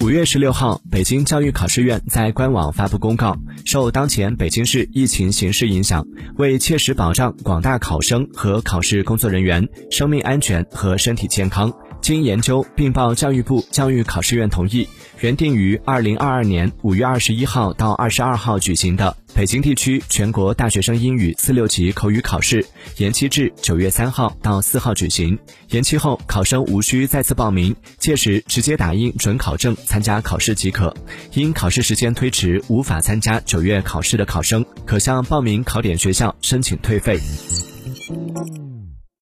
五月十六号，北京教育考试院在官网发布公告，受当前北京市疫情形势影响，为切实保障广大考生和考试工作人员生命安全和身体健康，经研究并报教育部教育考试院同意，原定于二零二二年五月二十一号到二十二号举行的北京地区全国大学生英语四六级口语考试，延期至九月三号到四号举行。延期后，考生无需再次报名，届时直接打印准考证。参加考试即可。因考试时间推迟无法参加九月考试的考生，可向报名考点学校申请退费。